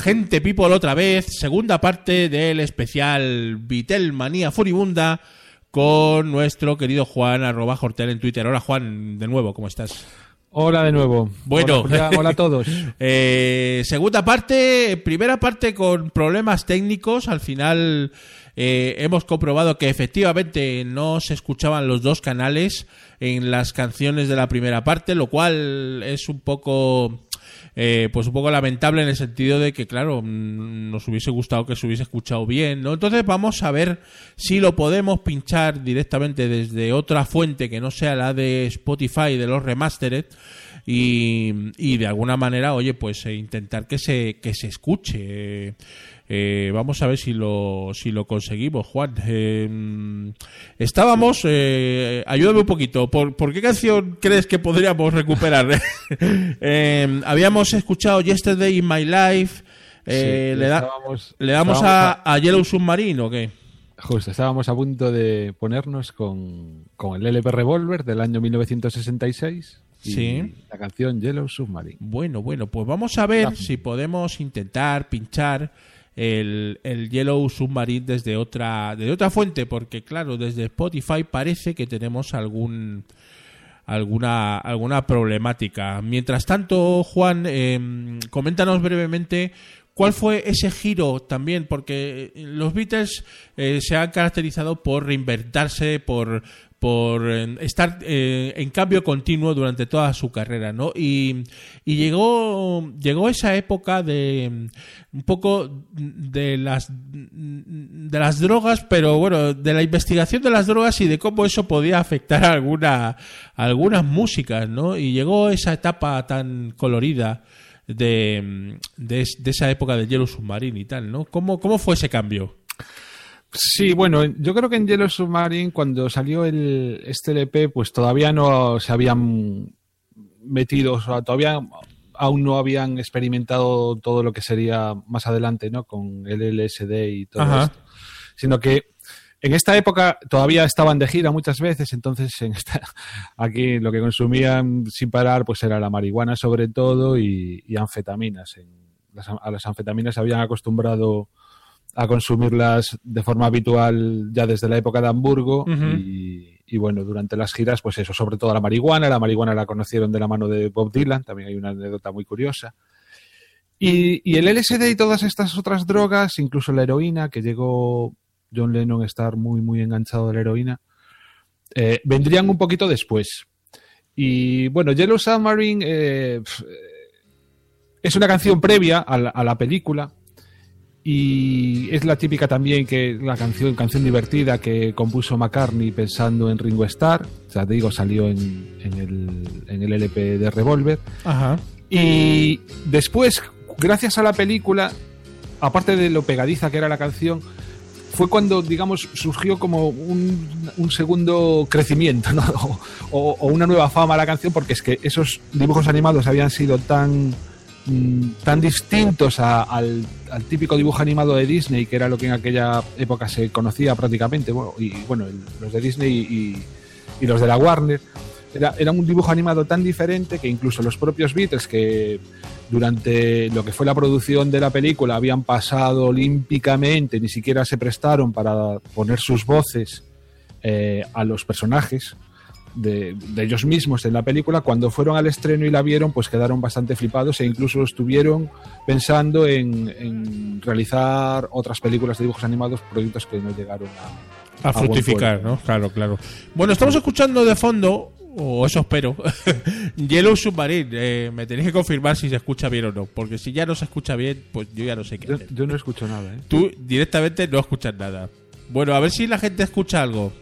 Hola, hola, hola, gente people otra vez. Segunda parte del especial Vitel Manía Furibunda con nuestro querido Juan arroba Hortel en Twitter. Hola Juan, de nuevo, ¿cómo estás? Hola de nuevo. Bueno, hola, hola a todos. eh, segunda parte, primera parte con problemas técnicos. Al final eh, hemos comprobado que efectivamente no se escuchaban los dos canales en las canciones de la primera parte, lo cual es un poco eh, pues un poco lamentable en el sentido de que, claro, mm, nos hubiese gustado que se hubiese escuchado bien, ¿no? Entonces vamos a ver si lo podemos pinchar directamente desde otra fuente que no sea la de Spotify, de los remastered, y, y de alguna manera, oye, pues eh, intentar que se, que se escuche. Eh, vamos a ver si lo, si lo conseguimos, Juan. Eh, estábamos, eh, ayúdame un poquito, ¿por, ¿por, qué canción crees que podríamos recuperar? eh, habíamos escuchado Yesterday in My Life, Sí, le, da- estábamos- ¿le damos a, a Yellow Submarine o qué? Justo, estábamos a punto de ponernos con, con el LP Revolver del año 1966 y Sí. la canción Yellow Submarine. Bueno, bueno, pues vamos a ver si podemos intentar pinchar el, el Yellow Submarine desde otra, desde otra fuente, porque claro, desde Spotify parece que tenemos algún alguna alguna problemática. Mientras tanto, Juan, eh, coméntanos brevemente cuál fue ese giro también, porque los Beatles eh, se han caracterizado por reinventarse, por por eh, estar eh, en cambio continuo durante toda su carrera, ¿no? Y, y llegó llegó esa época de mm, un poco de las de las drogas, pero bueno, de la investigación de las drogas y de cómo eso podía afectar a alguna a algunas músicas, ¿no? Y llegó esa etapa tan colorida de, de, es- de esa época del Yellow Submarine y tal, ¿no? ¿Cómo, cómo fue ese cambio? Sí, bueno, yo creo que en Yellow Submarine cuando salió el, este LP pues todavía no se habían metido, o sea, todavía aún no habían experimentado todo lo que sería más adelante, ¿no? Con el LSD y todo Ajá. esto. Sino que en esta época todavía estaban de gira muchas veces, entonces en esta, aquí lo que consumían sin parar pues era la marihuana sobre todo y, y anfetaminas. En- las- a las anfetaminas se habían acostumbrado a consumirlas de forma habitual ya desde la época de Hamburgo y, y bueno, durante las giras pues eso, sobre todo la marihuana, la marihuana la conocieron de la mano de Bob Dylan, también hay una anécdota muy curiosa. Y, y el LSD y todas estas otras drogas, incluso la heroína, que llegó John Lennon a estar muy, muy enganchado de la heroína, eh, vendrían un poquito después. Y bueno, Yellow Submarine eh, eh, es una canción previa a la, a la película y es la típica también que la canción, canción divertida que compuso McCartney pensando en Ringo Starr. O sea, te digo, salió en, en el, en el LP de Revolver. Ajá. Y después, gracias a la película, aparte de lo pegadiza que era la canción, fue cuando, digamos, surgió como un, un segundo crecimiento, ¿no? O, o una nueva fama a la canción, porque es que esos dibujos animados habían sido tan mm, tan distintos al, típico dibujo animado de Disney, que era lo que en aquella época se conocía prácticamente, y bueno, los de Disney y, los de la Warner, era, era un dibujo animado tan diferente que incluso los propios Beatles, que durante lo que fue la producción de la película habían pasado olímpicamente, ni siquiera se prestaron para poner sus voces eh, a los personajes de, de ellos mismos en la película, cuando fueron al estreno y la vieron, pues quedaron bastante flipados e incluso estuvieron pensando en, en realizar otras películas de dibujos animados, proyectos que no llegaron a, A a buen fructificar. ¿no? Claro, claro. Bueno, estamos escuchando de fondo, o eso espero, Yellow Submarine. Eh, me tenéis que confirmar si se escucha bien o no, porque si ya no se escucha bien, pues yo ya no sé qué Yo, hacer. yo no escucho nada, ¿eh? Tú directamente no escuchas nada. Bueno, a ver si la gente escucha algo.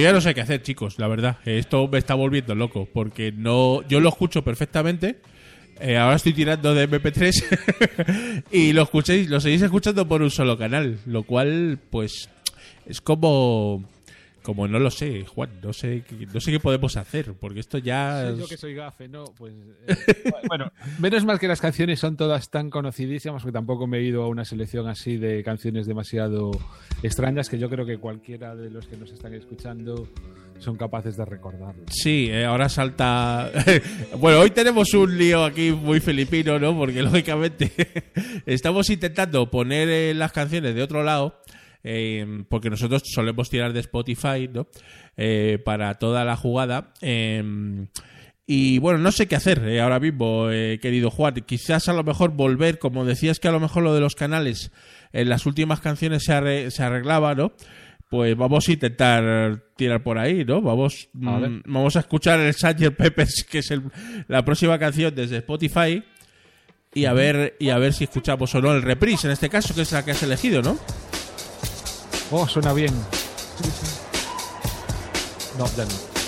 Yo ya no sé qué hacer, chicos, la verdad. Esto me está volviendo loco, porque no, yo lo escucho perfectamente. Eh, ahora estoy tirando de MP3 y lo escuchéis, lo seguís escuchando por un solo canal, lo cual, pues, es como, como no lo sé, Juan, no sé, no sé qué podemos hacer, porque esto ya. Sí, yo que soy gafe, ¿no? Pues, eh, bueno, menos mal que las canciones son todas tan conocidísimas, porque tampoco me he ido a una selección así de canciones demasiado extrañas que yo creo que cualquiera de los que nos están escuchando son capaces de recordarlo. Sí, eh, ahora salta. bueno, hoy tenemos un lío aquí muy filipino, ¿no? Porque lógicamente estamos intentando poner eh, las canciones de otro lado. Eh, porque nosotros solemos tirar de Spotify, ¿no? Eh, para toda la jugada. eh, y bueno, no sé qué hacer eh, ahora mismo, eh, querido Juan. Quizás a lo mejor volver, como decías que a lo mejor lo de los canales en las últimas canciones se, arre- se arreglaba, ¿no? Pues vamos a intentar tirar por ahí, ¿no? Vamos, A mm, vamos a escuchar el Sgt. Peppers, que es el- la próxima canción desde Spotify. Y a ver, y a ver si escuchamos o no el reprise, en este caso, que es la que has elegido, ¿no? Oh, suena bien. No, ya no.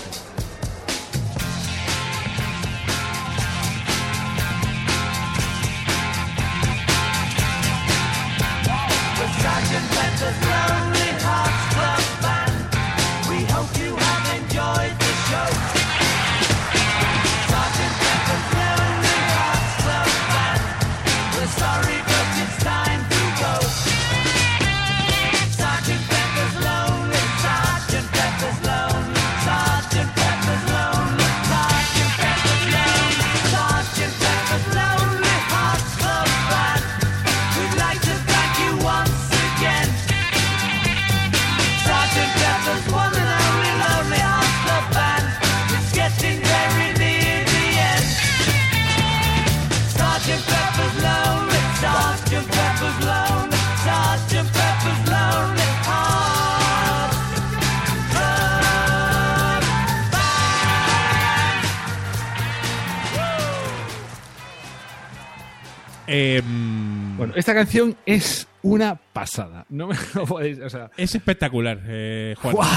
Bueno, esta canción es una pasada. No me lo podéis. O sea, es espectacular, eh, Juan. ¡guau!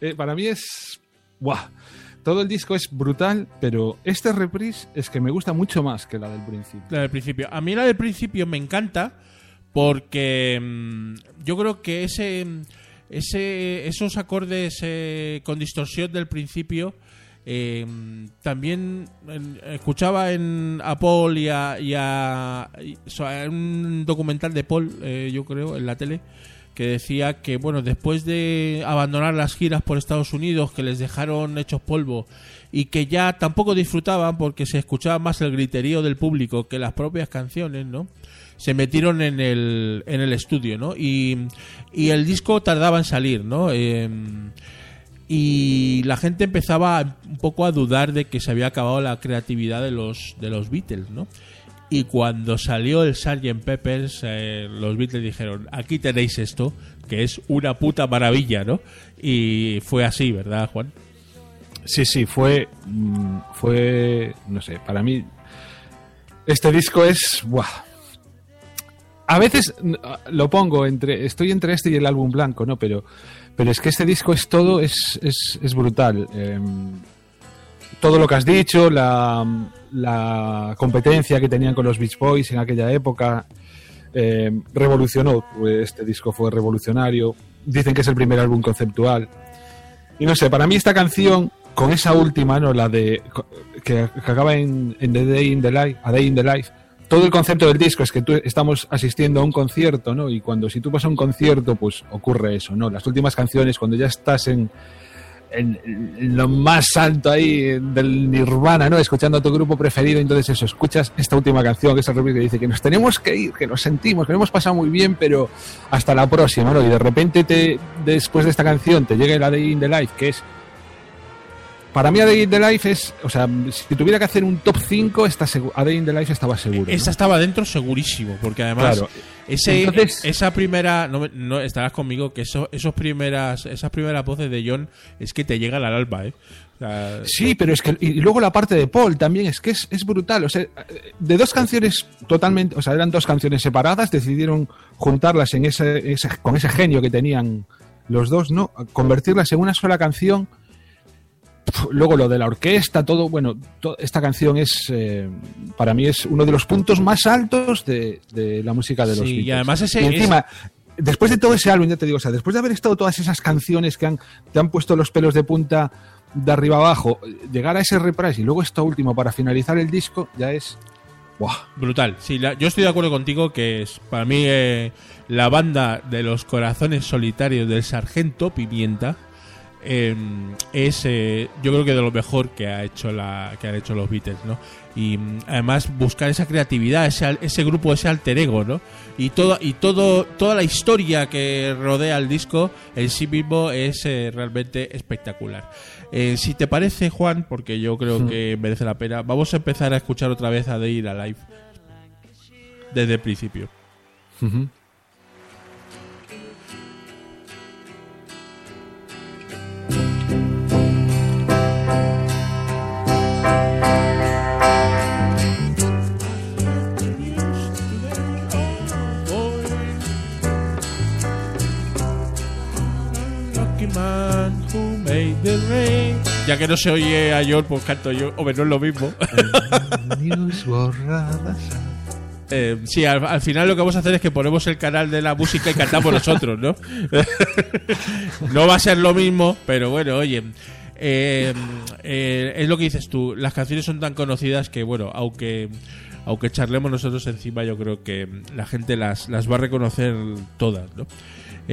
Eh, para mí es. ¡guau! Todo el disco es brutal, pero este reprise es que me gusta mucho más que la del principio. La del principio. A mí la del principio me encanta porque mm, yo creo que ese, ese esos acordes eh, con distorsión del principio eh, también escuchaba en a Paul y a, y a- y- un documental de Paul, eh, yo creo, en la tele, que que decía que, bueno, después de abandonar las giras por Estados Unidos, que les dejaron hechos polvo y que ya tampoco disfrutaban porque se escuchaba más el griterío del público que las propias canciones, ¿no? Se metieron en el, en el estudio, ¿no? Y, y el disco tardaba en salir, ¿no? Em, y la gente empezaba un poco a dudar de que se había acabado la creatividad de los, de los Beatles, ¿no? Y cuando salió el Sgt. Peppers, eh, los Beatles dijeron, aquí tenéis esto, que es una puta maravilla, ¿no? Y fue así, ¿verdad, Juan? Sí, sí, fue, mm, fue, no sé, para mí este disco es, ¡buah! A veces lo pongo entre, estoy entre este y el álbum blanco, ¿no? Pero, pero es que este disco es todo, es, es, es brutal. Em, todo lo que has dicho, la, la competencia que tenían con los Beach Boys en aquella época, eh, revolucionó. Pues, este disco fue revolucionario. Dicen que es el primer álbum conceptual. Y no sé, para mí esta canción, con esa última, ¿no? La de. que, que acaba en, en The Day in the Life, A Day in the Life. Todo el concepto del disco es que tú estamos asistiendo a un concierto, ¿no? Y cuando si tú vas a un concierto, pues ocurre eso, ¿no? Las últimas canciones, cuando ya estás en, lo más alto ahí del Nirvana, ¿no? Escuchando a tu grupo preferido, entonces eso, escuchas esta última canción, que es el que dice que nos tenemos que ir, que nos sentimos, que lo hemos pasado muy bien, pero hasta la próxima, ¿no? Y de repente te, después de esta canción te llega la Day in the Life, que es para mí A Day in the Life es, o sea, si tuviera que hacer un top 5, esta A Day in the Life estaba seguro. ¿no? Esa estaba dentro segurísimo, porque además Claro. ese, Entonces- esa primera, no, no estarás conmigo que eso, esos primeras, esas primeras voces de John es que te llegan al alma, ¿eh? O sea, Sí, pero es que. Y luego la parte de Paul también, es que es, es brutal. O sea, de dos canciones totalmente. O sea, eran dos canciones separadas, decidieron juntarlas en ese, ese- con ese genio que tenían los dos, ¿no? Convertirlas en una sola canción. Luego lo de la orquesta, todo. Bueno, to- esta canción es. eh, para mí es uno de los puntos más altos de, de la música de los Sí, y además ese- Y encima. Después de todo ese álbum, ya te digo, o sea, después de haber estado todas esas canciones que han, te han puesto los pelos de punta de arriba abajo, llegar a ese reprise y luego esto último para finalizar el disco, ya es. ¡Buah! brutal. Sí, la- yo estoy de acuerdo contigo que es para mí eh, la banda de los corazones solitarios del Sargento Pimienta eh, es eh, yo creo que de lo mejor que ha hecho la que han hecho los Beatles, ¿no? Y mm, además buscar esa creatividad, ese, ese grupo, ese alter ego, ¿no? Y todo y todo toda la historia que rodea el disco en sí mismo es eh, realmente espectacular. Eh, si te parece, Juan, porque yo creo que merece la pena, vamos a empezar a escuchar otra vez a The Ir Alive desde el principio. Ya que no se oye a John, pues canto yo. Hombre, no es lo mismo. Eh, sí, al, al final lo que vamos a hacer es que ponemos el canal de la música y cantamos nosotros, ¿no? no va a ser lo mismo, pero bueno, oye. eh, eh, es lo que dices tú. Las canciones son tan conocidas que, bueno, aunque aunque charlemos nosotros encima, yo creo que la gente las, las va a reconocer todas, ¿no?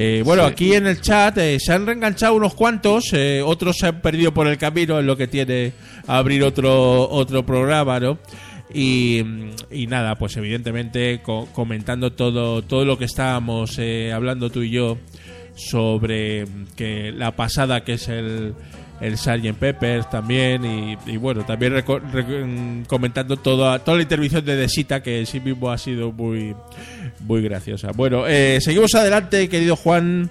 Eh, bueno, aquí en el chat eh, se han reenganchado unos cuantos, eh, otros se han perdido por el camino en lo que tiene abrir otro otro programa, ¿no? Y, y nada, pues evidentemente co- comentando todo todo lo que estábamos eh, hablando tú y yo sobre que la pasada que es el el Sgt. Peppers también y, y bueno también reco- re- mm, comentando toda toda la intervención de Desita que en sí mismo ha sido muy muy graciosa. Bueno eh, seguimos adelante querido Juan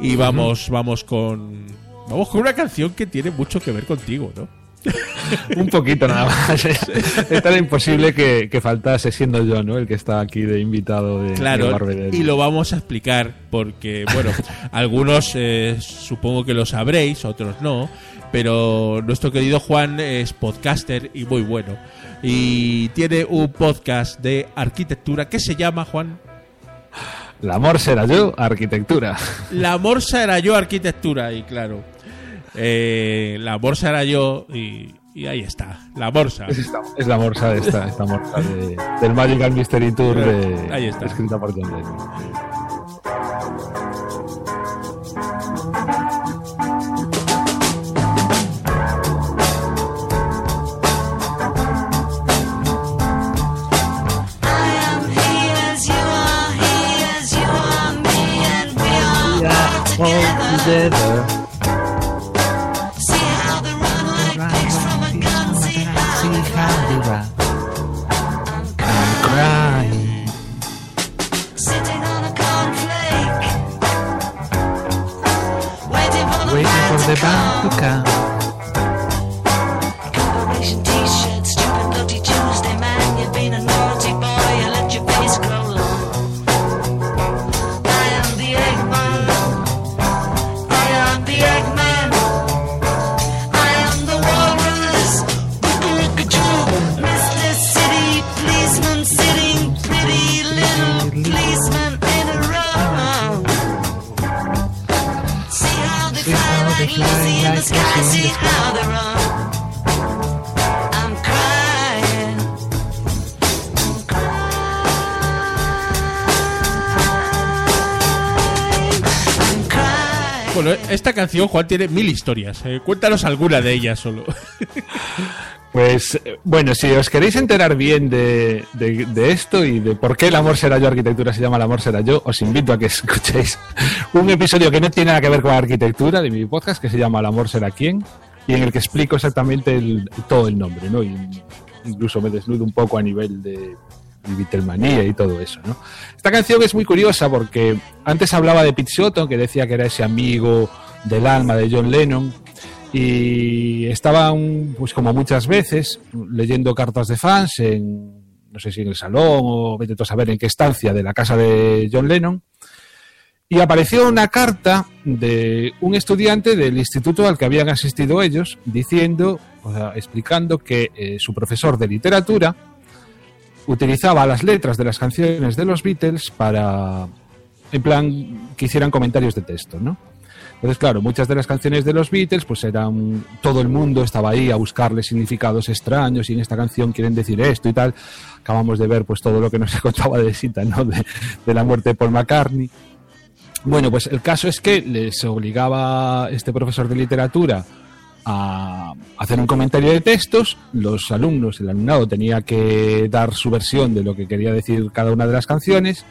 y vamos vamos con vamos con una canción que tiene mucho que ver contigo no Un poquito nada más. Es, es tan imposible que, que faltase siendo yo, ¿no? El que está aquí de invitado de, Claro, y lo vamos a explicar porque, bueno, algunos eh, supongo que lo sabréis, otros no, pero nuestro querido Juan es podcaster y muy bueno. Y tiene un podcast de arquitectura que se llama, Juan, El amor será yo, arquitectura. La Morsa era yo arquitectura y claro, eh, la bolsa era yo y, ahí está, la bolsa. Es, la bolsa de esta, esta bolsa de, del Magical Mystery Tour de, ahí está. escrita por John I'm crying. sitting on a cornflake, waiting for the band to the to come. come. Bueno, esta canción, Juan, tiene mil historias. eh. Cuéntanos alguna de ellas solo. Pues eh, bueno, si os queréis enterar bien de, de- de esto y de por qué el amor será yo, arquitectura se llama el amor será yo, os invito a que escuchéis un episodio que no tiene nada que ver con la arquitectura de mi podcast, que se llama El amor será quién, y en el que explico exactamente el- todo el nombre, ¿no? Y incluso me desnudo un poco a nivel de, de y todo eso, ¿no? Esta canción es muy curiosa porque antes hablaba de Shotton, que decía que era ese amigo del alma de John Lennon, y estaban, pues como muchas veces, leyendo cartas de fans en, no sé si en el salón o vete a saber en qué estancia de la casa de John Lennon, y apareció una carta de un estudiante del instituto al que habían asistido ellos, diciendo, o sea, explicando que eh, su profesor de literatura utilizaba las letras de las canciones de los Beatles para, en plan, que hicieran comentarios de texto, ¿no? Entonces, claro, muchas de las canciones de los Beatles, pues eran. Todo el mundo estaba ahí a buscarle significados extraños y en esta canción quieren decir esto y tal. Acabamos de ver, pues, todo lo que nos contaba de Sita, ¿no? De, de la muerte de Paul McCartney. Bueno, pues el caso es que les obligaba este profesor de literatura a hacer un comentario de textos. Los alumnos, el alumnado tenía que dar su versión de lo que quería decir cada una de las canciones.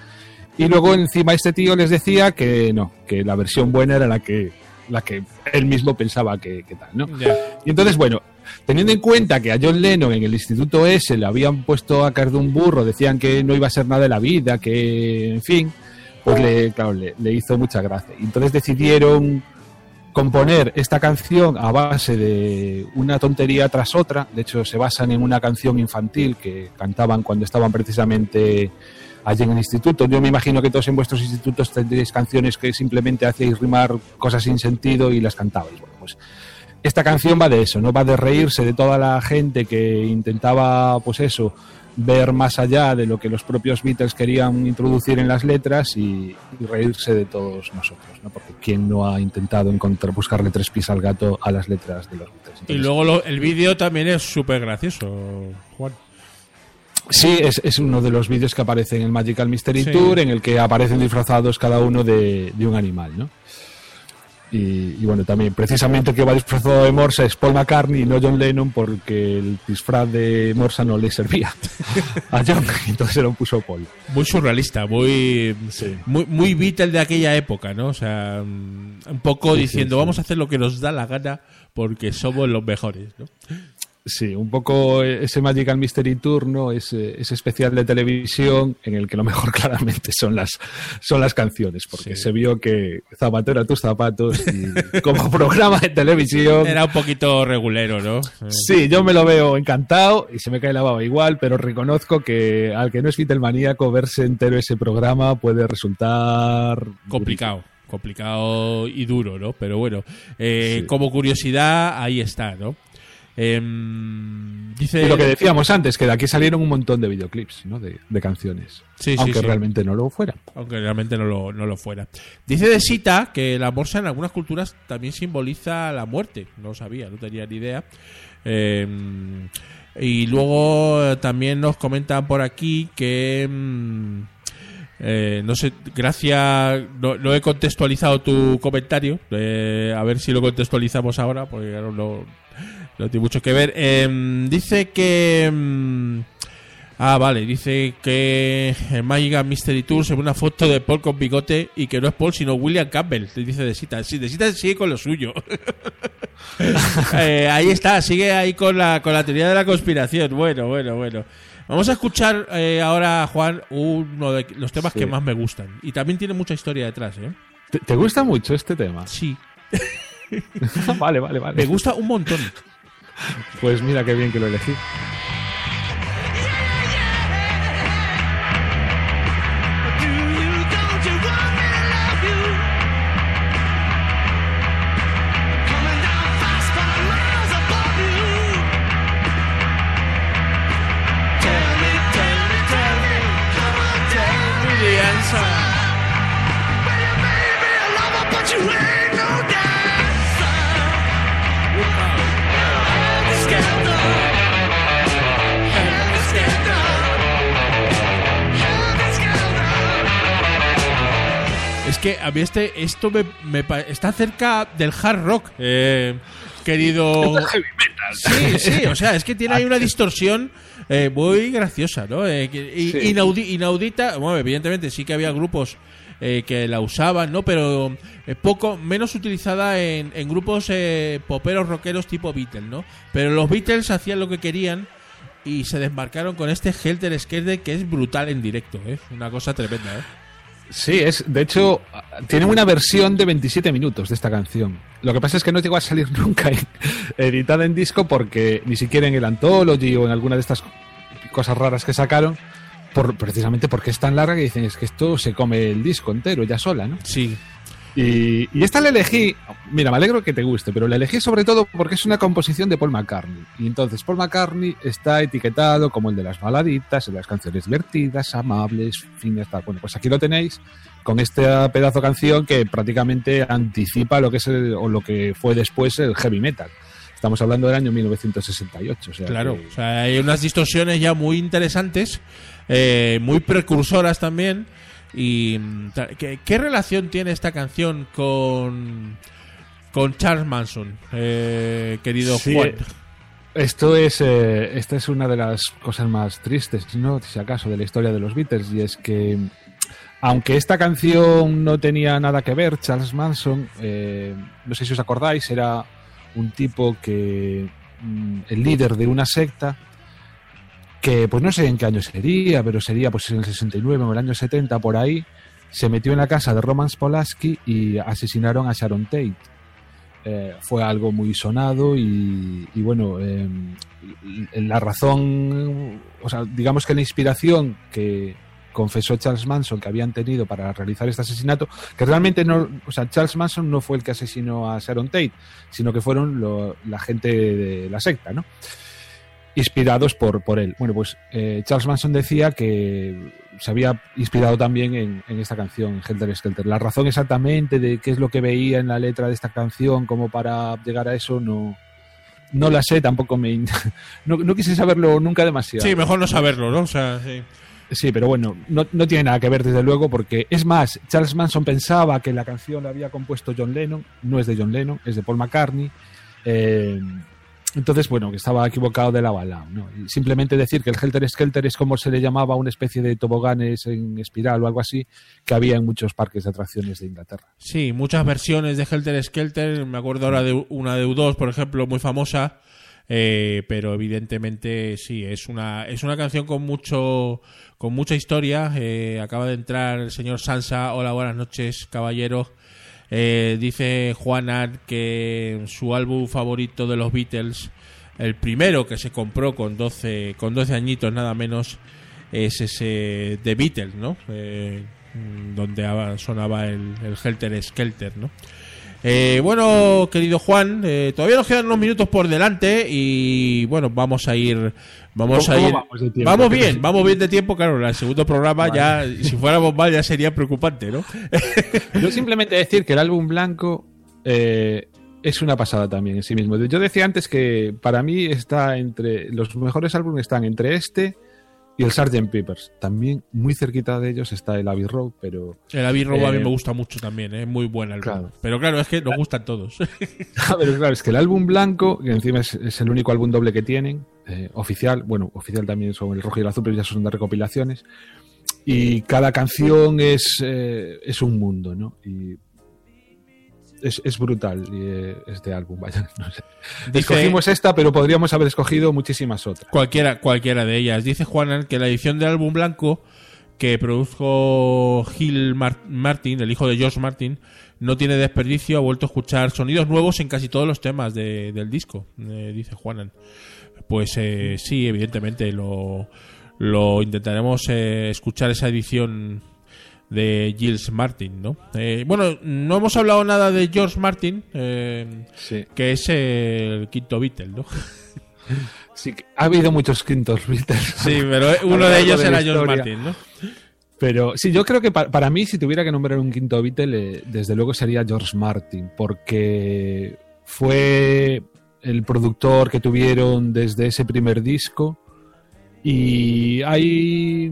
Y luego encima este tío les decía que no, que la versión buena era la que, la que él mismo pensaba que, que tal, ¿no? Y entonces, bueno, teniendo en cuenta que a John Lennon en el instituto ese le habían puesto a de un burro, decían que no iba a ser nada de la vida, que, en fin, pues le, claro, le, le hizo mucha gracia. Y entonces decidieron componer esta canción a base de una tontería tras otra. De hecho, se basan en una canción infantil que cantaban cuando estaban precisamente allí en el instituto. Yo me imagino que todos en vuestros institutos tendréis canciones que simplemente hacíais rimar cosas sin sentido y las cantabais. Bueno, pues esta canción va de eso, ¿no? Va de reírse de toda la gente que intentaba, pues eso, ver más allá de lo que los propios Beatles querían introducir en las letras y, y reírse de todos nosotros, ¿no? Porque quién no ha intentado encontrar, buscarle tres pies al gato a las letras de los Beatles. Y luego lo- el vídeo también es súper gracioso, Juan. Sí, es, es uno de los vídeos que aparece en el Magical Mystery Sí. Tour, en el que aparecen disfrazados cada uno de, de un animal, ¿no? Y, y bueno, también precisamente que va disfrazado de Morsa es Paul McCartney y no John Lennon porque el disfraz de Morsa no le servía a John, entonces se lo puso Paul. Muy surrealista, muy, Sí. muy, muy Beatle de aquella época, ¿no? O sea, un poco Sí, diciendo, sí. vamos a hacer lo que nos da la gana porque somos los mejores, ¿no? Sí, un poco ese Magical Mystery Tour, ¿no? Ese, ese especial de televisión en el que lo mejor claramente son las, son las canciones, porque Sí. se vio que Zapatero a tus zapatos y como programa de televisión... Era un poquito regulero, ¿no? Sí, yo me lo veo encantado y se me cae la baba igual, pero reconozco que al que no es Beatlemaníaco verse entero ese programa puede resultar complicado complicado y duro no pero bueno eh, Sí. como curiosidad ahí está no Em, dice Y lo que decíamos antes, que de aquí salieron un montón de videoclips, ¿no? De, de canciones. Sí, aunque sí. realmente no lo fueran. aunque realmente no lo, no lo fuera dice de Sita que la morsa en algunas culturas también simboliza la muerte no sabía no tenía ni idea Em, y luego eh, también nos comentan por aquí que mm, eh, no sé, gracias. No, no he contextualizado tu comentario. eh, a ver si lo contextualizamos ahora, porque claro, no, no tiene mucho que ver. Em, dice que. em, Ah, vale, dice que en Magic Mystery Tour se ve una foto de Paul con bigote y que no es Paul sino William Campbell, dice de Sita. Sí, de Sita sigue con lo suyo. Eh, ahí está, sigue ahí con la, con la teoría de la conspiración. Bueno, bueno, bueno. Vamos a escuchar eh, ahora, Juan, uno de los temas Sí. que más me gustan. Y también tiene mucha historia detrás, ¿eh? ¿Te, te gusta mucho este tema? Sí, vale, vale, vale. me gusta un montón. Pues mira qué bien que lo elegí. Mí este, esto me, me está cerca del hard rock, eh, querido. Sí, sí, o sea, es que tiene ahí una distorsión eh, muy graciosa, ¿no? Eh, que- y- Sí. inaudi- inaudita. Bueno, evidentemente sí que había grupos eh, que la usaban, ¿no? Pero eh, poco menos utilizada en, en grupos eh, poperos rockeros tipo Beatles, ¿no? Pero los Beatles hacían lo que querían y se desmarcaron con este Helter Skelter que es brutal en directo, ¿eh? Una cosa tremenda, ¿eh? Sí, es, de hecho, tiene una versión de 27 minutos de esta canción. Lo que pasa es que no llegó a salir nunca editada en disco porque ni siquiera en el Anthology o en alguna de estas cosas raras que sacaron, por, precisamente porque es tan larga que dicen es que esto se come el disco entero ya sola, ¿no? Sí. Y, y esta la elegí, mira, me alegro que te guste, pero la elegí sobre todo porque es una composición de Paul McCartney. Y entonces Paul McCartney está etiquetado como el de las baladitas, el de las canciones divertidas, amables, finas, tal. Bueno, pues aquí lo tenéis con esta pedazo de canción que prácticamente anticipa lo que es el- o lo que fue después el heavy metal. Estamos hablando del año 1968. O sea Claro, que- o sea, hay unas distorsiones ya muy interesantes, eh, muy precursoras también. Y ¿qué, qué relación tiene esta canción con con Charles Manson, eh, querido Sí, Juan? Esto es, eh, esta es una de las cosas más tristes, ¿no? Si acaso, de la historia de los Beatles, y es que, aunque esta canción no tenía nada que ver, Charles Manson, eh, no sé si os acordáis, era un tipo que, mm, el líder de una secta, que pues no sé en qué año sería, pero sería pues en el 69 o el año 70, por ahí, se metió en la casa de Roman Polanski y asesinaron a Sharon Tate eh, fue algo muy sonado y, y bueno, eh, la razón, o sea, digamos que la inspiración que confesó Charles Manson que habían tenido para realizar este asesinato, que realmente no, o sea, Charles Manson no fue el que asesinó a Sharon Tate, sino que fueron la gente de la secta, ¿no? Inspirados por, por él. Bueno, pues eh, Charles Manson decía que se había inspirado también en, en esta canción, Helter Skelter. La razón exactamente de qué es lo que veía en la letra de esta canción como para llegar a eso no, no la sé, tampoco me... No, no quise saberlo nunca demasiado. Sí, mejor no saberlo, ¿no? O sea, sí. Sí, pero bueno, no, no tiene nada que ver desde luego porque es más, Charles Manson pensaba que la canción la había compuesto John Lennon, no es de John Lennon, es de Paul McCartney. Eh, entonces, bueno, que estaba equivocado de la bala. ¿no? Simplemente decir que el Helter Skelter es como se le llamaba una especie de toboganes en espiral o algo así que había en muchos parques de atracciones de Inglaterra. Sí, muchas versiones de Helter Skelter. Me acuerdo ahora de una de U2, por ejemplo, muy famosa. eh, pero evidentemente sí, es una, es una canción con mucho con mucha historia. eh, acaba de entrar el señor Sansa. Hola, buenas noches, caballero. Eh, dice Juana que su álbum favorito de los Beatles, el primero que se compró con 12, con 12 añitos nada menos, es ese The Beatles, ¿no? Eh, donde aba- sonaba el, el Helter Skelter, ¿no? Eh, bueno, querido Juan, eh, todavía nos quedan unos minutos por delante y bueno, vamos a ir, vamos ¿Cómo- a ir, vamos bien, vamos bien de tiempo, claro, el segundo programa ya, si fuéramos mal ya sería preocupante, ¿no? Yo simplemente decir que el álbum blanco eh, es una pasada también en sí mismo. Yo decía antes que para mí está entre los mejores álbumes están entre este y el Sgt. Peppers. También muy cerquita de ellos está el Abbey Road, pero El Abbey Road a mí Eh, me gusta mucho también, es muy buena el claro. Pero claro, es que nos gustan todos. pero claro, es que el álbum blanco, que encima es, es el único álbum doble que tienen, eh, oficial, bueno, oficial también son el rojo y el azul, pero ya son de recopilaciones. Y cada canción es, eh, es un mundo, ¿no? Y es, es brutal eh, este álbum, vaya, no sé. Dice- Escogimos esta, pero podríamos haber escogido muchísimas otras. Cualquiera, cualquiera de ellas. Dice Juanan que la edición del álbum blanco que produjo Gil Mar- Martin, el hijo de George Martin, no tiene desperdicio. Ha vuelto a escuchar sonidos nuevos en casi todos los temas de- del disco, eh, dice Juanan. Pues eh, sí, evidentemente lo, lo intentaremos eh, escuchar esa edición de Gilles Martin, ¿no? Eh, bueno, no hemos hablado nada de George Martin, eh, Sí. que es el quinto Beatle, ¿no? Sí, ha habido muchos quintos Beatles. Sí, pero A uno de ellos de era George. Martin, ¿no? Pero sí, yo creo que pa- para mí, si tuviera que nombrar un quinto Beatle, eh, desde luego sería George Martin, porque fue el productor que tuvieron desde ese primer disco y hay,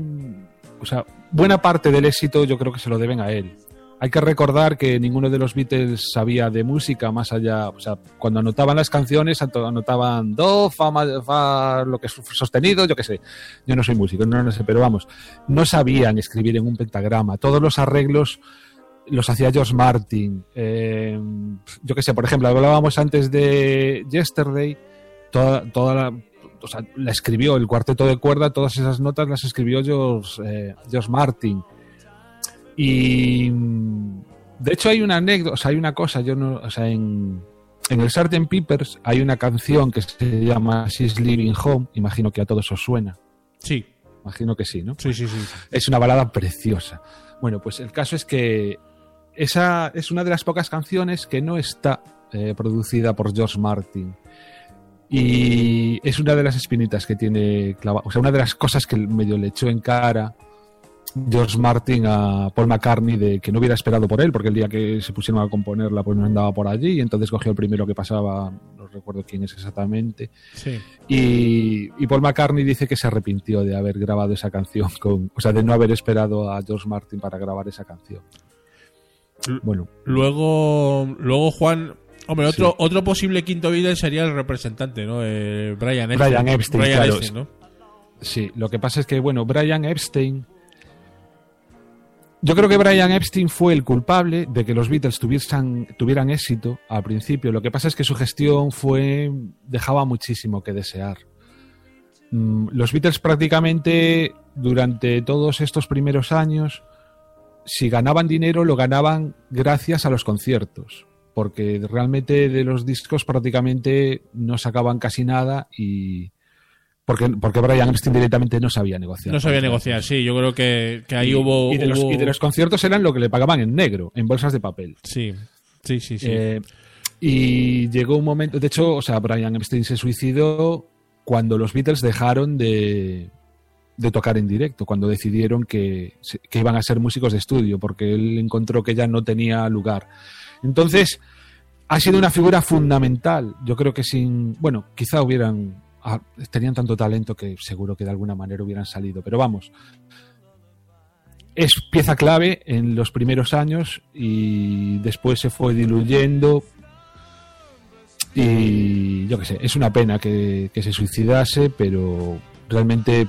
o sea, buena parte del éxito yo creo que se lo deben a él. Hay que recordar que ninguno de los Beatles sabía de música más allá, o sea, cuando anotaban las canciones anotaban do, fa, fa, lo que es sostenido, yo qué sé. Yo no soy músico, no lo sé, pero vamos, no sabían escribir en un pentagrama. Todos los arreglos los hacía George Martin. Eh, yo qué sé, por ejemplo, hablábamos antes de Yesterday, toda, toda la, o sea, la escribió el cuarteto de cuerda, todas esas notas las escribió George, eh, George Martin. Y de hecho hay una anécdota, o sea, hay una cosa, yo no, o sea, en, en el Sgt. Peppers hay una canción que se llama She's Living Home, imagino que a todos os suena, Sí, imagino que sí, ¿no? sí, sí, sí. Es una balada preciosa. Bueno, pues el caso es que esa es una de las pocas canciones que no está eh, producida por George Martin. Y es una de las espinitas que tiene clavada. O sea, una de las cosas que medio le echó en cara George Martin a Paul McCartney de que no hubiera esperado por él, porque el día que se pusieron a componerla pues no andaba por allí, y entonces cogió el primero que pasaba, no recuerdo quién es exactamente, sí. y, y Paul McCartney dice que se arrepintió de haber grabado esa canción, con, o sea, de no haber esperado a George Martin para grabar esa canción. Bueno, Luego, luego Juan. Hombre, otro, Sí. otro posible quinto Beatle sería el representante, ¿no? Eh, Brian Epstein. Brian Epstein, Brian claro. Epstein, ¿no? sí, lo que pasa es que, bueno, Brian Epstein. Yo creo que Brian Epstein fue el culpable de que los Beatles tuviesen, tuvieran éxito al principio. Lo que pasa es que su gestión fue. dejaba muchísimo que desear. Mm, Los Beatles prácticamente durante todos estos primeros años, si ganaban dinero, lo ganaban gracias a los conciertos. Porque realmente de los discos prácticamente no sacaban casi nada y. Porque, porque Brian Epstein directamente no sabía negociar. No sabía negociar, sí. Yo creo que, que ahí hubo. Y de, los, hubo- y de los conciertos eran lo que le pagaban en negro, en bolsas de papel. Sí, sí, sí. sí. Eh, y llegó un momento, de hecho, o sea, Brian Epstein se suicidó cuando los Beatles dejaron de, de tocar en directo, cuando decidieron que, que iban a ser músicos de estudio, porque él encontró que ya no tenía lugar. Entonces, ha sido una figura fundamental. Yo creo que sin, bueno, quizá hubieran, ah, tenían tanto talento que seguro que de alguna manera hubieran salido, pero vamos. Es pieza clave en los primeros años y después se fue diluyendo. Y yo qué sé, es una pena que, que se suicidase, pero realmente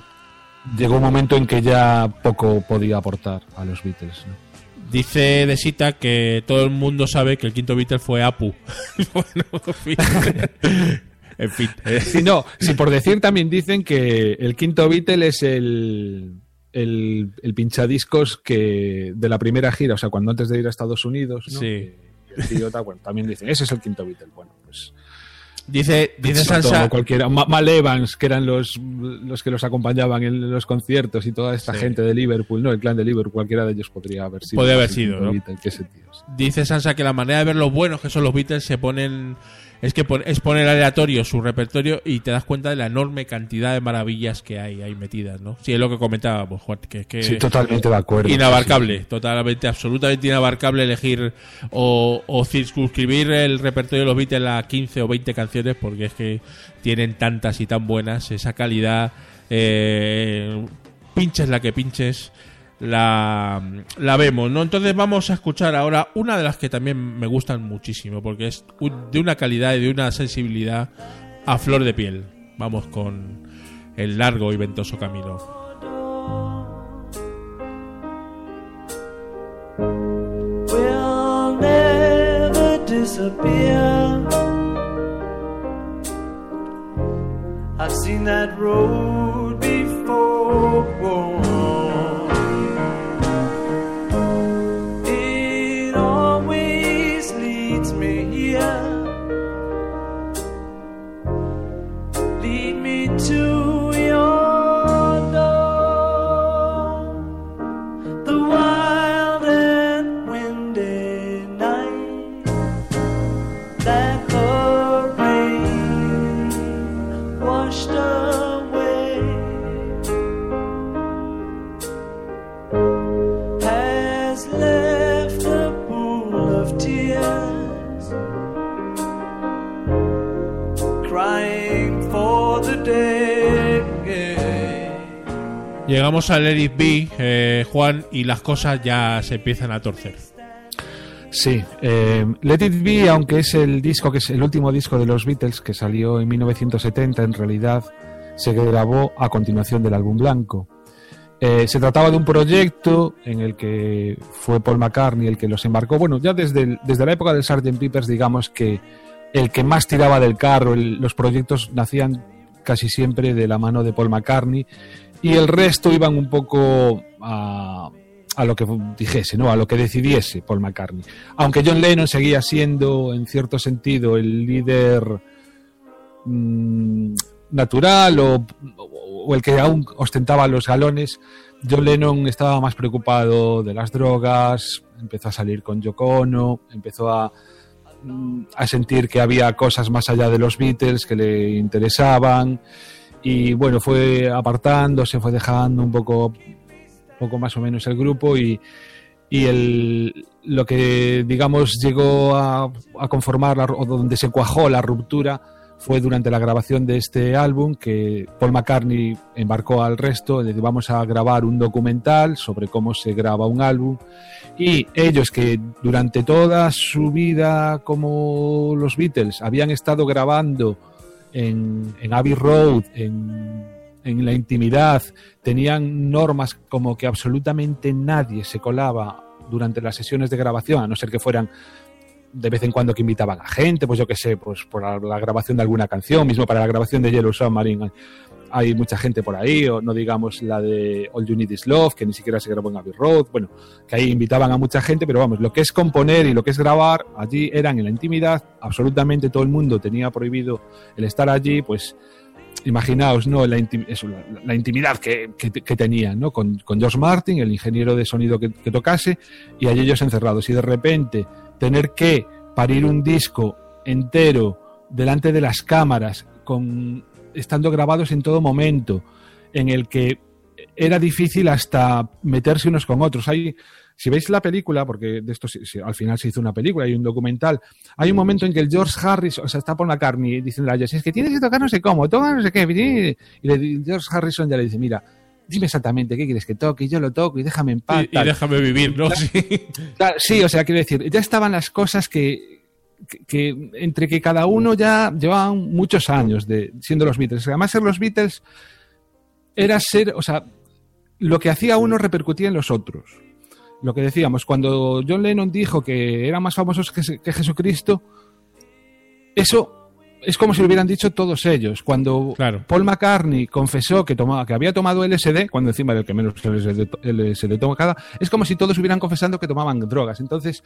llegó un momento en que ya poco podía aportar a los Beatles. ¿no? Dice de Sita que todo el mundo sabe que el quinto Beatle fue Apu. bueno, en fin. en fin. eh, Si no, si por decir también dicen que el quinto Beatle es el, el, el pinchadiscos que de la primera gira, o sea, cuando antes de ir a Estados Unidos, ¿no? Sí. El tío bueno, también dicen, ese es el quinto Beatle. Bueno, pues Dice, dice Sansa. cualquiera, Ma- Mal Evans, que eran los, los que los acompañaban en los conciertos y toda esta Sí. gente de Liverpool, ¿no? El clan de Liverpool, cualquiera de ellos podría haber sido. Podría haber sido, ¿no? Beatle, que ese tío, sí. Dice Sansa que la manera de ver lo buenos que son los Beatles se ponen es que es poner aleatorio su repertorio y te das cuenta de la enorme cantidad de maravillas que hay ahí metidas, ¿no? Sí, es lo que comentábamos, Juan, que es que Sí, totalmente de acuerdo. inabarcable, Sí, totalmente, absolutamente inabarcable elegir o, o circunscribir el repertorio de los Beatles a 15 o 20 canciones porque es que tienen tantas y tan buenas, esa calidad, eh, pinches la que pinches, la, la vemos, ¿no? Entonces vamos a escuchar ahora una de las que también me gustan muchísimo porque es de una calidad y de una sensibilidad a flor de piel. vamos con el largo y ventoso camino. I've seen that road before. Lead me to Llegamos al Let It Be, eh, Juan, y las cosas ya se empiezan a torcer. Sí, eh, Let It Be, aunque es el disco que es el último disco de los Beatles que salió en 1970, en realidad se grabó a continuación del álbum blanco. Eh, se trataba de un proyecto en el que fue Paul McCartney el que los embarcó. Bueno, ya desde, desde la época del Sgt. Peppers, digamos que el que más tiraba del carro, los proyectos nacían casi siempre de la mano de Paul McCartney y el resto iban un poco a, lo que dijese, ¿no? A lo que decidiese Paul McCartney. Aunque John Lennon seguía siendo, en cierto sentido, el líder mm, natural o, el que aún ostentaba los galones, John Lennon estaba más preocupado de las drogas, empezó a salir con Yoko Ono, empezó a, mm, a sentir que había cosas más allá de los Beatles que le interesaban y bueno, fue apartándose, fue dejando un poco, poco más o menos el grupo y, y el, lo que digamos llegó a, conformar la- o donde se cuajó la ruptura fue durante la grabación de este álbum que Paul McCartney embarcó al resto, le vamos a grabar un documental sobre cómo se graba un álbum y ellos que durante toda su vida como los Beatles habían estado grabando en, en Abbey Road, en, en la intimidad, tenían normas como que absolutamente nadie se colaba durante las sesiones de grabación, a no ser que fueran de vez en cuando que invitaban a gente, pues yo qué sé, pues por la, la grabación de alguna canción, mismo para la grabación de Yellow Submarine hay mucha gente por ahí, o no digamos la de All You Need Is Love, que ni siquiera se grabó en Abbey Road, bueno, que ahí invitaban a mucha gente, pero vamos, lo que es componer y lo que es grabar, allí eran en la intimidad, absolutamente todo el mundo tenía prohibido el estar allí, pues imaginaos, ¿no? La, intimidad que, que, que tenían, ¿no? Con, con George Martin, el ingeniero de sonido que, que tocase, y allí ellos encerrados. Y de repente tener que parir un disco entero delante de las cámaras, con, estando grabados en todo momento, en el que era difícil hasta meterse unos con otros. Hay, si veis la película, porque de esto al final se hizo una película y un documental, hay un momento en que el George Harrison, o sea, está por la carne diciendo a Jess, es que tienes que tocar no sé cómo, toca no sé qué, y le, George Harrison ya le dice, mira, dime exactamente qué quieres que toque, y yo lo toco y déjame en paz. Y, y tal". déjame vivir, ¿no? Sí. Claro, sí, o sea, quiero decir, ya estaban las cosas que, que, entre que cada uno ya llevaban muchos años de siendo los Beatles. Además, ser los Beatles era ser, o sea, lo que hacía uno repercutía en los otros. Lo que decíamos, cuando John Lennon dijo que eran más famosos que, que Jesucristo, eso es como si lo hubieran dicho todos ellos. Cuando Claro. Paul McCartney confesó que, tomaba, que había tomado LSD, cuando encima del que menos LSD, to- LSD toma cada, es como si todos hubieran confesando que tomaban drogas. Entonces,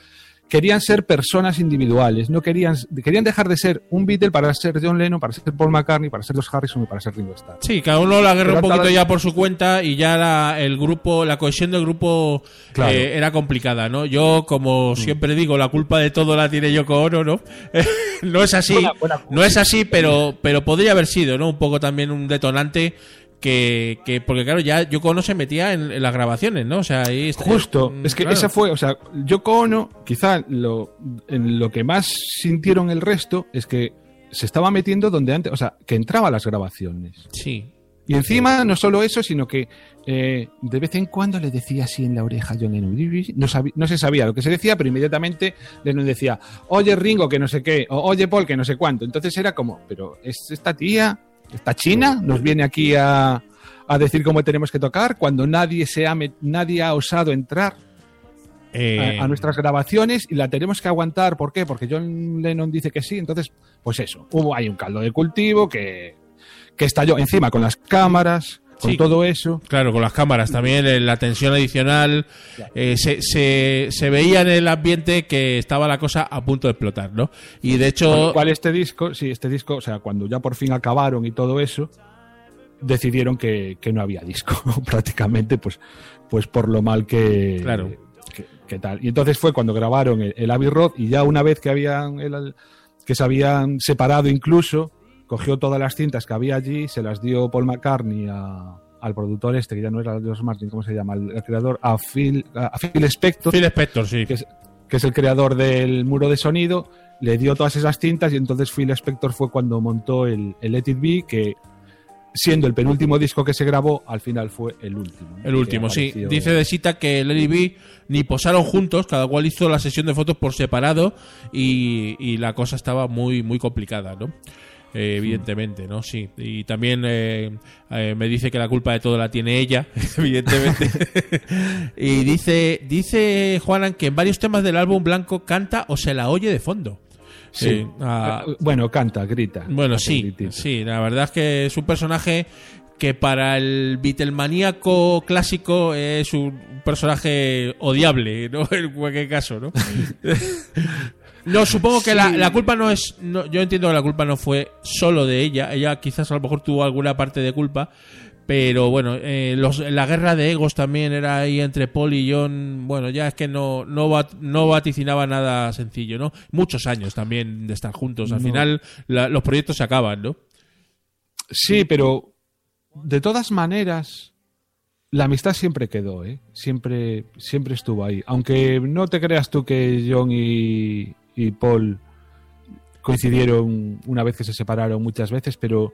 querían ser personas individuales, no querían, querían dejar de ser un Beatle para ser John Lennon, para ser Paul McCartney, para ser los Harrison y para ser Ringo Starr. Sí, cada uno la agarró Pero un poquito ya por su cuenta y ya la, el grupo, la cohesión del grupo Claro. Mm. eh, era complicada, ¿no? Yo, como siempre digo, la culpa de todo la tiene Yoko Ono, ¿no? no es así, Buena- buena- no es así, pero, pero podría haber sido, ¿no? Un poco también un detonante que, que porque claro, ya Yoko Ono se metía en, en las grabaciones, ¿no? O sea, ahí está- Justo, es que claro. esa fue, o sea, Yoko Ono, quizá lo, en lo que más sintieron el resto es que se estaba metiendo donde antes, o sea, que entraba a las grabaciones. Sí. Y encima, no solo eso, sino que eh, de vez en cuando le decía así en la oreja a John Lennon. No, no se sabía lo que se decía, pero inmediatamente Lennon decía, oye Ringo, que no sé qué, o oye Paul, que no sé cuánto. Entonces era como, pero es esta tía esta China nos viene aquí a, a decir cómo tenemos que tocar cuando nadie se ha, nadie ha osado entrar Eh, a, a nuestras grabaciones y la tenemos que aguantar. ¿Por qué? Porque John Lennon dice que sí. Entonces, pues eso, hubo ahí un caldo de cultivo que, que estalló encima con las cámaras, con Sí. todo eso. Claro, con las cámaras también, eh, la tensión adicional. eh, se, se, se veía en el ambiente que estaba la cosa a punto de explotar, ¿no? Y de hecho, lo cual este disco, sí, este disco, o sea, cuando ya por fin acabaron y todo eso, decidieron que, que no había disco, prácticamente, pues, pues por lo mal que, Claro. que, que tal. Y entonces fue cuando grabaron el, el Abbey Road y ya una vez que habían el- que se habían separado incluso, cogió todas las cintas que había allí, se las dio Paul McCartney a- al productor este, que ya no era George Martin, ¿cómo se llama? El, el creador, a Phil, a Phil Spector Phil Spector, sí. que es, que es el creador del muro de sonido, le dio todas esas cintas y entonces Phil Spector fue cuando montó el, el Let It Be, que siendo el penúltimo disco que se grabó, al final fue el último. El último, sí. Dice de cita que Lady B ni posaron juntos, cada cual hizo la sesión de fotos por separado y, y la cosa estaba muy, muy complicada, ¿no? Eh, evidentemente, ¿no? Sí. Y también eh, eh, me dice que la culpa de todo la tiene ella, evidentemente. y dice, dice Juanan que en varios temas del álbum blanco canta o se la oye de fondo. Sí. Eh, ah, Eh, Bueno, canta, grita. bueno, sí, sí, la verdad es que es un personaje que para el Beatlemaníaco clásico es un personaje odiable, ¿no? En cualquier caso, ¿no? no, supongo que la, la culpa no es. no- yo entiendo que la culpa no fue solo de ella. Ella quizás a lo mejor tuvo alguna parte de culpa. Pero bueno, eh, los- la guerra de egos también era ahí entre Paul y John. Bueno, ya es que no, no, va- no vaticinaba nada sencillo, ¿no? Muchos años también de estar juntos. Al No. final la- los proyectos se acaban, ¿no? Sí, pero de todas maneras, la amistad siempre quedó, ¿eh? Siempre, siempre estuvo ahí. Aunque no te creas tú que John y, y Paul coincidieron una vez que se separaron muchas veces, pero,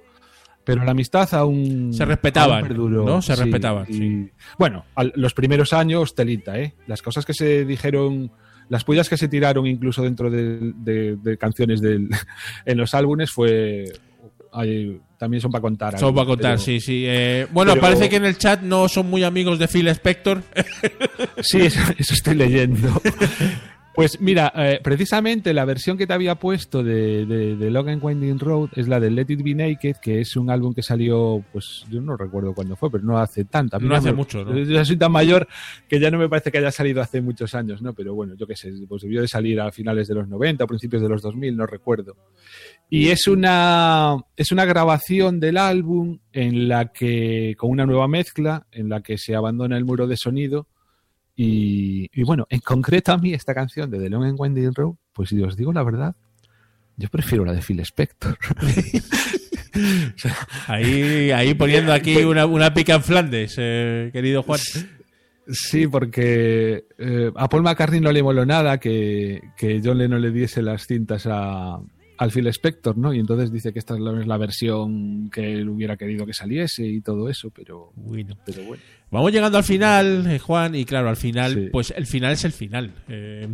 pero la amistad aún. Se respetaban, aún perduró, ¿no? Se respetaban, y- sí. Bueno, al- los primeros años, telita, ¿eh? Las cosas que se dijeron. Las pullas que se tiraron incluso dentro de, de- de canciones del, en los álbumes fue. ay, también son para contar. Solo para contar, pero- sí, sí. Eh, bueno, pero- parece que en el chat no son muy amigos de Phil Spector. Sí, eso, eso estoy leyendo. Pues mira, eh, precisamente la versión que te había puesto de, de, de Long and Winding Road es la de Let It Be Naked, que es un álbum que salió, pues yo no recuerdo cuándo fue, pero no hace tanto. A mí No hace me- mucho, ¿no? Yo soy tan mayor que ya no me parece que haya salido hace muchos años, ¿no? Pero bueno, yo qué sé, pues debió de salir a finales de los 90 o principios de los 2000, no recuerdo. Y es una, es una grabación del álbum en la que, con una nueva mezcla, en la que se abandona el muro de sonido. Y, y bueno, en concreto a mí esta canción de The Long and Winding Road, pues si os digo la verdad, yo prefiero la de Phil Spector. Ahí, ahí poniendo aquí una, una pica en Flandes, eh, querido Juan. Sí, porque eh, a Paul McCartney no le moló nada que, que John Lennon le diese las cintas a, al Phil Spector, ¿no? Y entonces dice que esta es la, es la versión que él hubiera querido que saliese y todo eso, pero, Bueno. pero bueno. Vamos llegando al final, eh, Juan, y claro, al final, Sí. pues el final es el final. eh,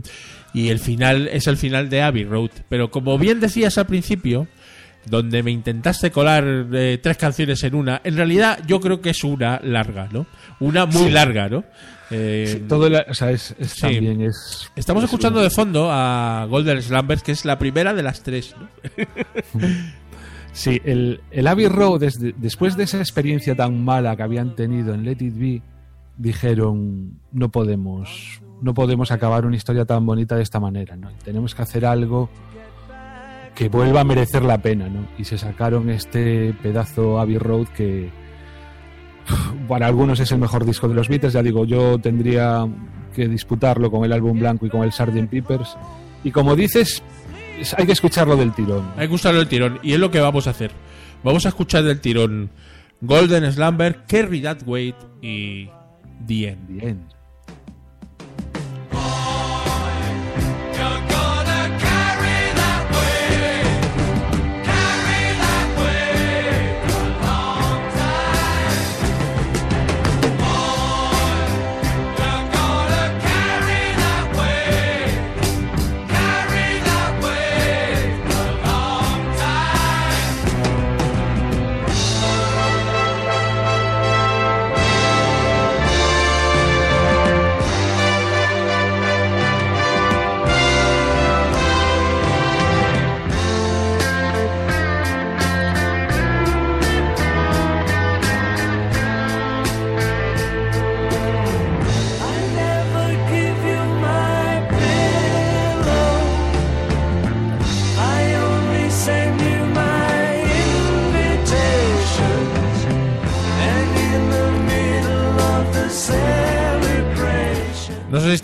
y el final es el final de Abbey Road. Pero como bien decías al principio, donde me intentaste colar eh, tres canciones en una, en realidad yo creo que es una larga, ¿no? Una muy larga, ¿no? Eh, Todo la- o sea, es, es sí. también es... Estamos es escuchando un- de fondo a Golden Slumbers, que es la primera de las tres, ¿no? Sí, el, el Abbey Road, desde- después de esa experiencia tan mala que habían tenido en Let It Be, dijeron, no podemos, no podemos acabar una historia tan bonita de esta manera, ¿no? Tenemos que hacer algo que vuelva a merecer la pena, ¿no? Y se sacaron este pedazo Abbey Road que para algunos es el mejor disco de los Beatles, ya digo, yo tendría que disputarlo con el álbum blanco y con el Sgt. Peppers. Y como dices, es- hay que escucharlo del tirón. Hay que usarlo el tirón, y es lo que vamos a hacer. Vamos a escuchar del tirón Golden Slumber, Carry That Weight y The End. Bien. No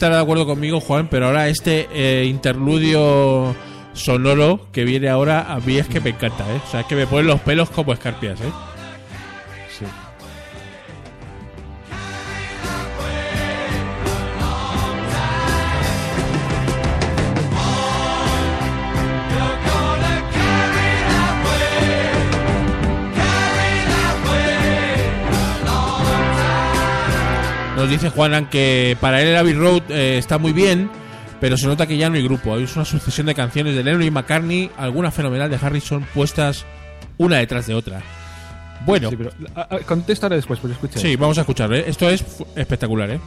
estará de acuerdo conmigo, Juan, pero ahora este eh, interludio sonoro que viene ahora a mí es que me encanta, ¿eh? O sea, es que me ponen los pelos como escarpias, ¿eh? Nos dice Juanan que para él el Abbey Road eh, está muy bien, pero se nota que ya no hay grupo. Hay una sucesión de canciones de Lennon y McCartney, alguna fenomenal de Harrison, puestas una detrás de otra. Bueno, Sí, pero ah, contesto ahora después, pero escucha. sí, vamos a escucharlo. ¿eh? Esto es espectacular, ¿eh?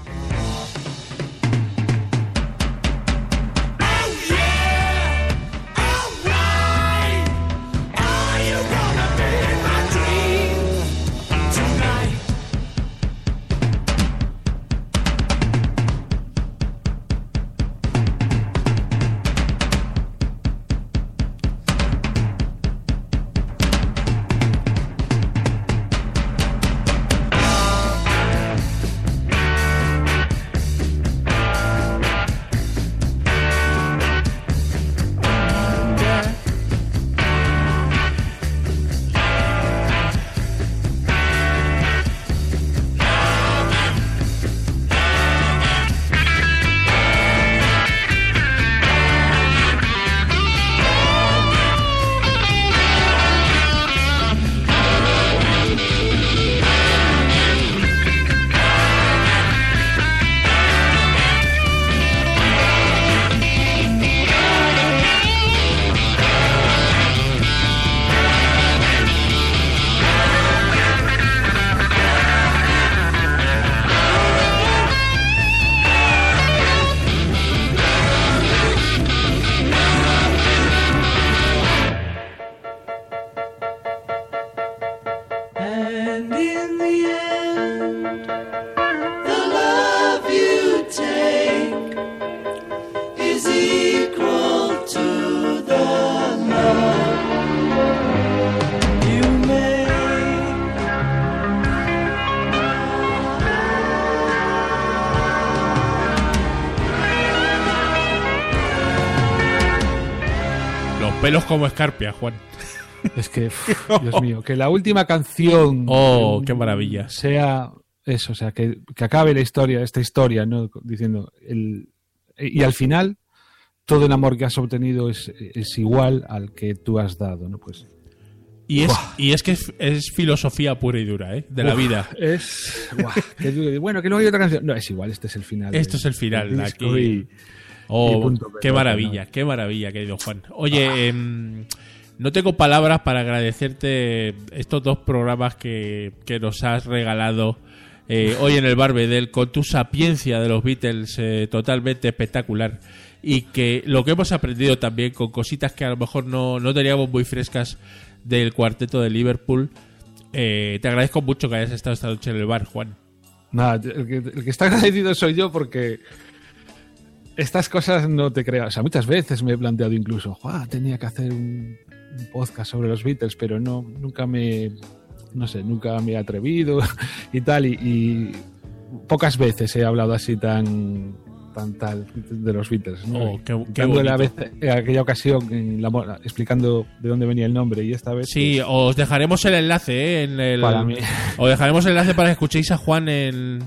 Como escarpias, Juan. Es que, Dios mío, que la última canción Oh, qué maravilla. sea eso, o sea, que, que acabe la historia, esta historia, ¿no? Diciendo, el, y al final, todo el amor que has obtenido es, es igual al que tú has dado, ¿no? Pues Y es, y es que es, es filosofía pura y dura, ¿eh? De la Uf, vida. Es. guau, que bueno, que luego hay otra canción. No, es igual, este es el final. Esto es el final, aquí. y- Oh, punto qué maravilla, qué maravilla, querido Juan. Oye, em, no tengo palabras para agradecerte estos dos programas que, que nos has regalado eh, hoy en el Barbedel con tu sapiencia de los Beatles eh, totalmente espectacular. Y que lo que hemos aprendido también con cositas que a lo mejor no, no teníamos muy frescas del cuarteto de Liverpool. Eh, te agradezco mucho que hayas estado esta noche en el bar, Juan. Nada, el que, el que está agradecido soy yo porque estas cosas no te creas. O sea, muchas veces me he planteado incluso, "Juá, tenía que hacer un, un podcast sobre los Beatles, pero no, nunca me, no sé, nunca me he atrevido y tal. Y, y pocas veces he hablado así tan, tan tal de los Beatles. ¿no? Oh, qué- qué la vez, en aquella ocasión en la mo- explicando de dónde venía el nombre y esta vez. Sí, pues, os dejaremos el enlace ¿eh? en el. Para mí. Os dejaremos el enlace para que escuchéis a Juan en,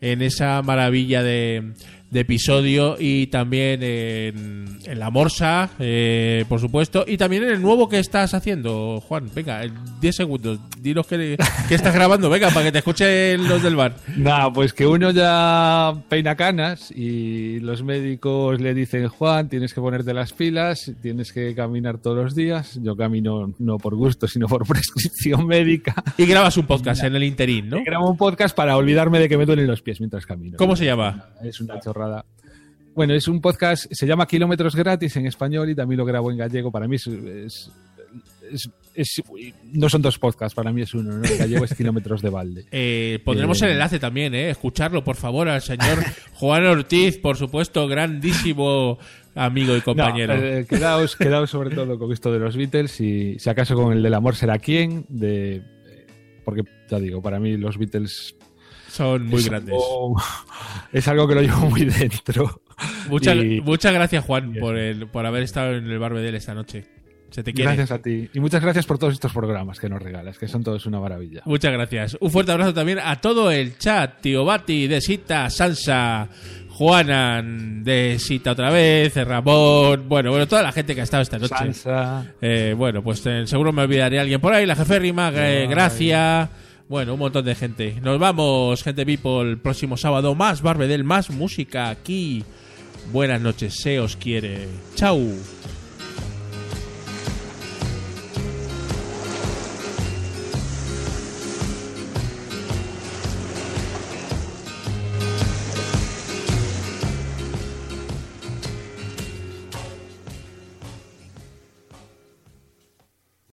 en esa maravilla de, de episodio y también en, en la Morsa, eh, por supuesto, y también en el nuevo que estás haciendo, Juan. Venga, en 10 segundos, dinos que, que estás grabando, venga, para que te escuchen los del bar. Nada, pues que uno ya peina canas y los médicos le dicen, Juan, tienes que ponerte las pilas, tienes que caminar todos los días. Yo camino no por gusto, sino por prescripción médica. Y grabas un podcast en el interín, ¿no? Y grabo un podcast para olvidarme de que me duelen los pies mientras camino. ¿Cómo se llama? Es una chorrada. Bueno, es un podcast, se llama Kilómetros Gratis en español y también lo grabo en gallego. Para mí es... es- es- es- no son dos podcasts, para mí es uno. ¿no? En gallego es Kilómetros de Balde. Eh, pondremos Eh, el enlace también, ¿eh? Escucharlo, por favor, al señor Juan Ortiz, por supuesto, grandísimo amigo y compañero. No, eh, quedaos, quedaos sobre todo con esto de los Beatles y si acaso con el del amor será quién, de, porque ya digo, para mí los Beatles Son muy es grandes. algo- es algo que lo llevo muy dentro. Muchas, Y muchas gracias, Juan, por, el, por haber estado en el Barbedel esta noche. Se te quiere. gracias a ti. Y muchas gracias por todos estos programas que nos regalas, que son todos una maravilla. Muchas gracias. Un fuerte abrazo también a todo el chat. Tío Bati, de Sita, Sansa, Juanan, de Sita otra vez, Ramón. Bueno, bueno, toda la gente que ha estado esta noche. Sansa. Eh, bueno, pues eh, seguro me olvidaré alguien por ahí. La jeférrima, eh, Gracia. Bueno, un montón de gente. Nos vamos, gente people. El próximo sábado, más Barbedel, más música aquí. Buenas noches, se os quiere. Chau.